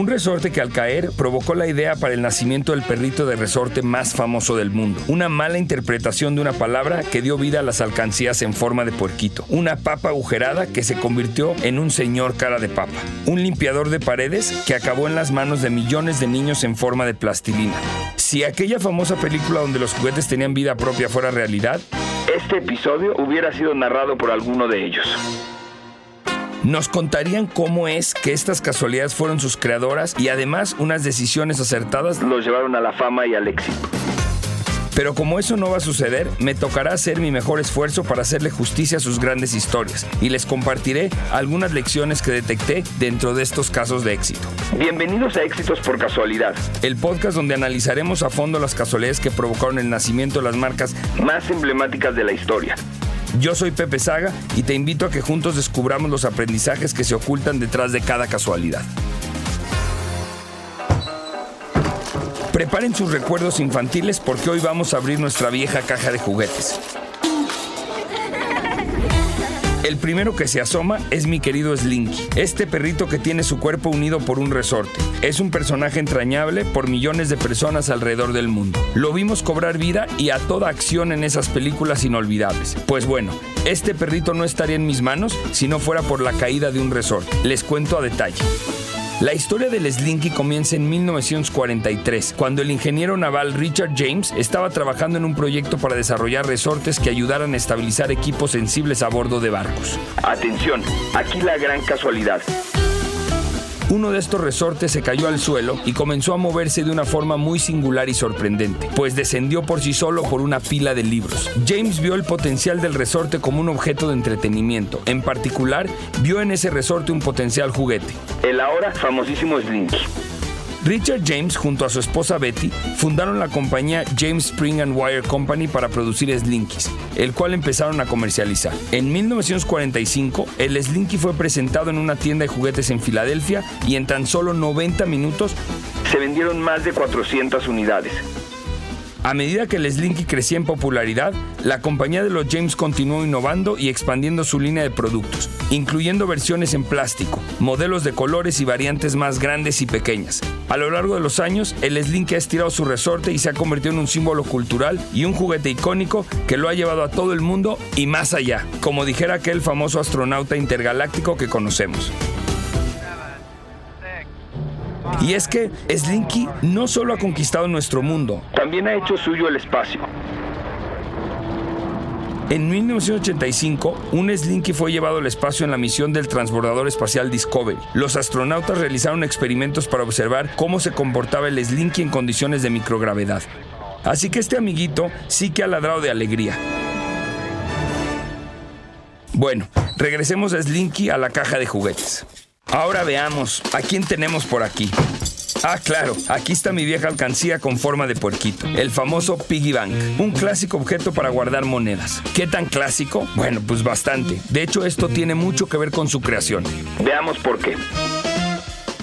Un resorte que al caer provocó la idea para el nacimiento del perrito de resorte más famoso del mundo. Una mala interpretación de una palabra que dio vida a las alcancías en forma de puerquito. Una papa agujerada que se convirtió en un señor cara de papa. Un limpiador de paredes que acabó en las manos de millones de niños en forma de plastilina. Si aquella famosa película donde los juguetes tenían vida propia fuera realidad, este episodio hubiera sido narrado por alguno de ellos. Nos contarían cómo es que estas casualidades fueron sus creadoras y además unas decisiones acertadas los llevaron a la fama y al éxito. Pero como eso no va a suceder, me tocará hacer mi mejor esfuerzo para hacerle justicia a sus grandes historias y les compartiré algunas lecciones que detecté dentro de estos casos de éxito. Bienvenidos a Éxitos por Casualidad, el podcast donde analizaremos a fondo las casualidades que provocaron el nacimiento de las marcas más emblemáticas de la historia. Yo soy Pepe Saga y te invito a que juntos descubramos los aprendizajes que se ocultan detrás de cada casualidad. Preparen sus recuerdos infantiles porque hoy vamos a abrir nuestra vieja caja de juguetes. El primero que se asoma es mi querido Slinky, este perrito que tiene su cuerpo unido por un resorte. Es un personaje entrañable por millones de personas alrededor del mundo. Lo vimos cobrar vida y a toda acción en esas películas inolvidables. Pues bueno, este perrito no estaría en mis manos si no fuera por la caída de un resorte. Les cuento a detalle. La historia del Slinky comienza en 1943, cuando el ingeniero naval Richard James estaba trabajando en un proyecto para desarrollar resortes que ayudaran a estabilizar equipos sensibles a bordo de barcos. Atención, aquí la gran casualidad. Uno de estos resortes se cayó al suelo y comenzó a moverse de una forma muy singular y sorprendente, pues descendió por sí solo por una pila de libros. James vio el potencial del resorte como un objeto de entretenimiento. En particular, vio en ese resorte un potencial juguete. El ahora famosísimo Slinky. Richard James junto a su esposa Betty fundaron la compañía James Spring and Wire Company para producir Slinkies, el cual empezaron a comercializar. En 1945, el Slinky fue presentado en una tienda de juguetes en Filadelfia y en tan solo 90 minutos se vendieron más de 400 unidades. A medida que el Slinky crecía en popularidad, la compañía de los James continuó innovando y expandiendo su línea de productos, incluyendo versiones en plástico, modelos de colores y variantes más grandes y pequeñas. A lo largo de los años, el Slinky ha estirado su resorte y se ha convertido en un símbolo cultural y un juguete icónico que lo ha llevado a todo el mundo y más allá, como dijera aquel famoso astronauta intergaláctico que conocemos. Y es que Slinky no solo ha conquistado nuestro mundo, también ha hecho suyo el espacio. En 1985, un Slinky fue llevado al espacio en la misión del transbordador espacial Discovery. Los astronautas realizaron experimentos para observar cómo se comportaba el Slinky en condiciones de microgravedad. Así que este amiguito sí que ha ladrado de alegría. Bueno, regresemos a Slinky a la caja de juguetes. Ahora veamos, ¿a quién tenemos por aquí? Ah, claro, aquí está mi vieja alcancía con forma de puerquito, el famoso Piggy Bank, un clásico objeto para guardar monedas. ¿Qué tan clásico? Bueno, pues bastante. De hecho, esto tiene mucho que ver con su creación. Veamos por qué.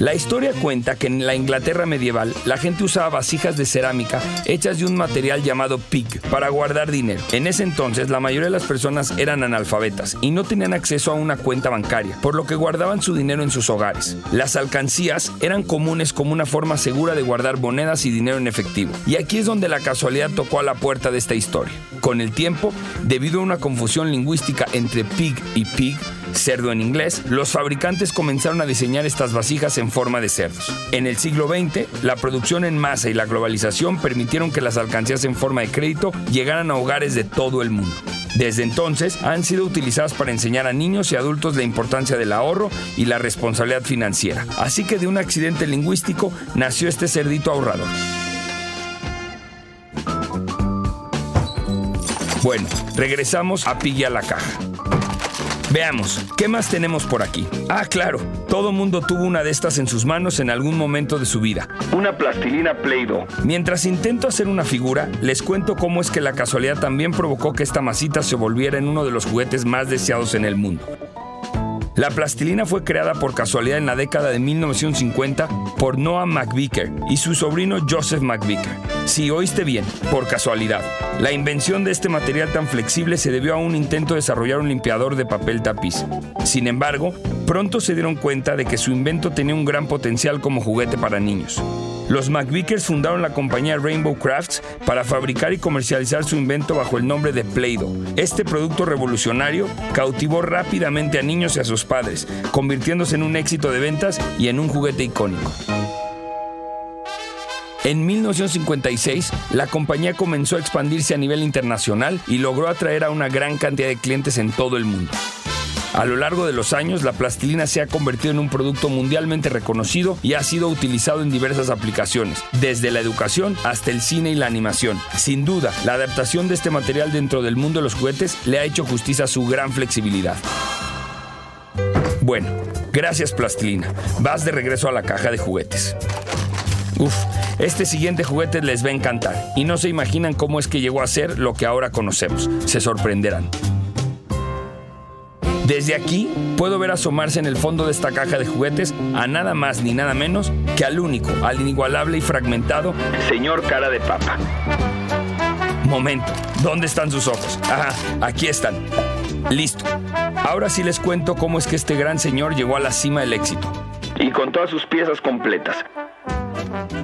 La historia cuenta que en la Inglaterra medieval la gente usaba vasijas de cerámica hechas de un material llamado pig para guardar dinero. En ese entonces la mayoría de las personas eran analfabetas y no tenían acceso a una cuenta bancaria, por lo que guardaban su dinero en sus hogares. Las alcancías eran comunes como una forma segura de guardar monedas y dinero en efectivo. Y aquí es donde la casualidad tocó a la puerta de esta historia. Con el tiempo, debido a una confusión lingüística entre pig y pig, cerdo en inglés, los fabricantes comenzaron a diseñar estas vasijas en forma de cerdos. En el siglo XX, la producción en masa y la globalización permitieron que las alcancías en forma de crédito llegaran a hogares de todo el mundo. Desde entonces han sido utilizadas para enseñar a niños y adultos la importancia del ahorro y la responsabilidad financiera. Así que de un accidente lingüístico nació este cerdito ahorrador. Bueno, regresamos a Piggy a la caja. Veamos, ¿qué más tenemos por aquí? Ah, claro, todo mundo tuvo una de estas en sus manos en algún momento de su vida. Una plastilina Play-Doh. Mientras intento hacer una figura, les cuento cómo es que la casualidad también provocó que esta masita se volviera en uno de los juguetes más deseados en el mundo. La plastilina fue creada por casualidad en la década de 1950 por Noah McVicker y su sobrino Joseph McVicker. Si oíste bien, por casualidad. La invención de este material tan flexible se debió a un intento de desarrollar un limpiador de papel tapiz. Sin embargo, pronto se dieron cuenta de que su invento tenía un gran potencial como juguete para niños. Los McVickers fundaron la compañía Rainbow Crafts para fabricar y comercializar su invento bajo el nombre de Play-Doh. Este producto revolucionario cautivó rápidamente a niños y a sus padres, convirtiéndose en un éxito de ventas y en un juguete icónico. En 1956, la compañía comenzó a expandirse a nivel internacional y logró atraer a una gran cantidad de clientes en todo el mundo. A lo largo de los años, la plastilina se ha convertido en un producto mundialmente reconocido y ha sido utilizado en diversas aplicaciones, desde la educación hasta el cine y la animación. Sin duda, la adaptación de este material dentro del mundo de los juguetes le ha hecho justicia a su gran flexibilidad. Bueno, gracias plastilina. Vas de regreso a la caja de juguetes. Uf, este siguiente juguete les va a encantar y no se imaginan cómo es que llegó a ser lo que ahora conocemos. Se sorprenderán. Desde aquí puedo ver asomarse en el fondo de esta caja de juguetes a nada más ni nada menos que al único, al inigualable y fragmentado señor cara de papa. Momento, ¿dónde están sus ojos? Ajá, aquí están. Listo. Ahora sí les cuento cómo es que este gran señor llegó a la cima del éxito. Y con todas sus piezas completas.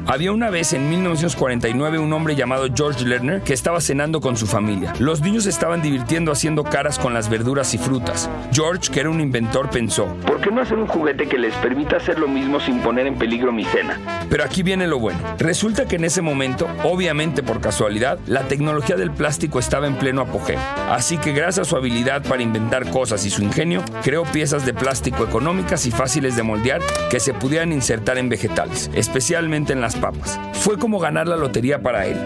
Había una vez en 1949 un hombre llamado George Lerner que estaba cenando con su familia. Los niños estaban divirtiendo haciendo caras con las verduras y frutas. George, que era un inventor, pensó, ¿por qué no hacer un juguete que les permita hacer lo mismo sin poner en peligro mi cena? Pero aquí viene lo bueno. Resulta que en ese momento, obviamente por casualidad, la tecnología del plástico estaba en pleno apogeo. Así que gracias a su habilidad para inventar cosas y su ingenio, creó piezas de plástico económicas y fáciles de moldear que se pudieran insertar en vegetales, especialmente en las papas. Fue como ganar la lotería para él.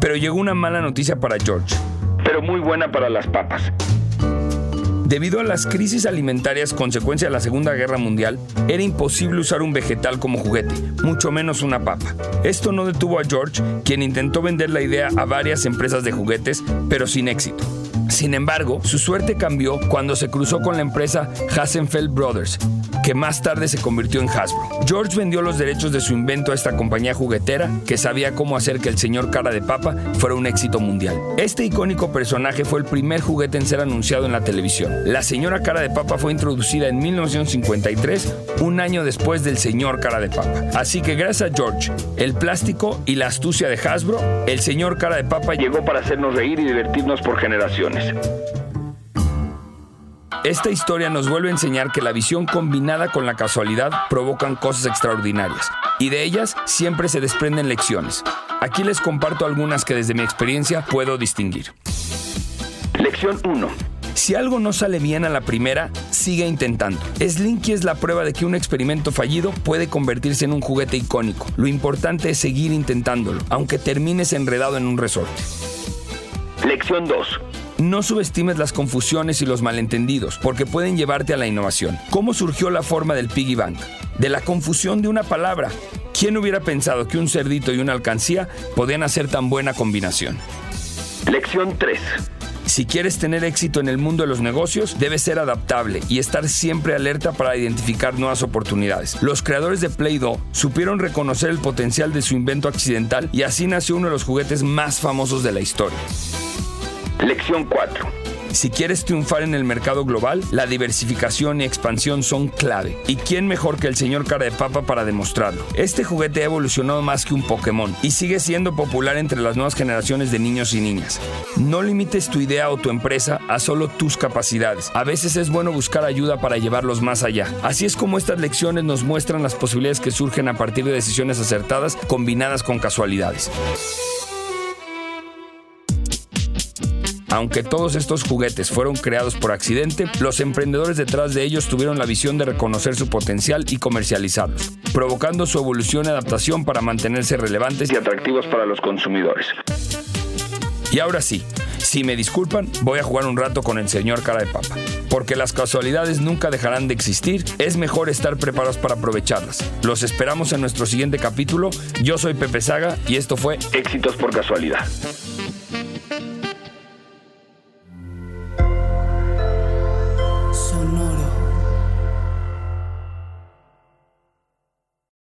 Pero llegó una mala noticia para George. Pero muy buena para las papas. Debido a las crisis alimentarias consecuencia de la Segunda Guerra Mundial, era imposible usar un vegetal como juguete, mucho menos una papa. Esto no detuvo a George, quien intentó vender la idea a varias empresas de juguetes, pero sin éxito. Sin embargo, su suerte cambió cuando se cruzó con la empresa Hassenfeld Brothers, que más tarde se convirtió en Hasbro. George vendió los derechos de su invento a esta compañía juguetera que sabía cómo hacer que el señor cara de papa fuera un éxito mundial. Este icónico personaje fue el primer juguete en ser anunciado en la televisión. La señora cara de papa fue introducida en 1953, un año después del señor cara de papa. Así que gracias a George, el plástico y la astucia de Hasbro, el señor cara de papa llegó para hacernos reír y divertirnos por generaciones. Esta historia nos vuelve a enseñar que la visión combinada con la casualidad provocan cosas extraordinarias y de ellas siempre se desprenden lecciones. Aquí les comparto algunas que desde mi experiencia puedo distinguir. Lección 1. Si algo no sale bien a la primera, sigue intentando. Slinky es la prueba de que un experimento fallido puede convertirse en un juguete icónico. Lo importante es seguir intentándolo, aunque termines enredado en un resorte. Lección 2. No subestimes las confusiones y los malentendidos, porque pueden llevarte a la innovación. ¿Cómo surgió la forma del piggy bank? De la confusión de una palabra. ¿Quién hubiera pensado que un cerdito y una alcancía podían hacer tan buena combinación? Lección 3. Si quieres tener éxito en el mundo de los negocios, debes ser adaptable y estar siempre alerta para identificar nuevas oportunidades. Los creadores de Play-Doh supieron reconocer el potencial de su invento accidental y así nació uno de los juguetes más famosos de la historia. Lección 4. Si quieres triunfar en el mercado global, la diversificación y expansión son clave. ¿Y quién mejor que el señor cara de papa para demostrarlo? Este juguete ha evolucionado más que un Pokémon y sigue siendo popular entre las nuevas generaciones de niños y niñas. No limites tu idea o tu empresa a solo tus capacidades. A veces es bueno buscar ayuda para llevarlos más allá. Así es como estas lecciones nos muestran las posibilidades que surgen a partir de decisiones acertadas combinadas con casualidades. Aunque todos estos juguetes fueron creados por accidente, los emprendedores detrás de ellos tuvieron la visión de reconocer su potencial y comercializarlos, provocando su evolución y adaptación para mantenerse relevantes y atractivos para los consumidores. Y ahora sí, si me disculpan, voy a jugar un rato con el señor cara de papa. Porque las casualidades nunca dejarán de existir, es mejor estar preparados para aprovecharlas. Los esperamos en nuestro siguiente capítulo. Yo soy Pepe Saga y esto fue Éxitos por Casualidad.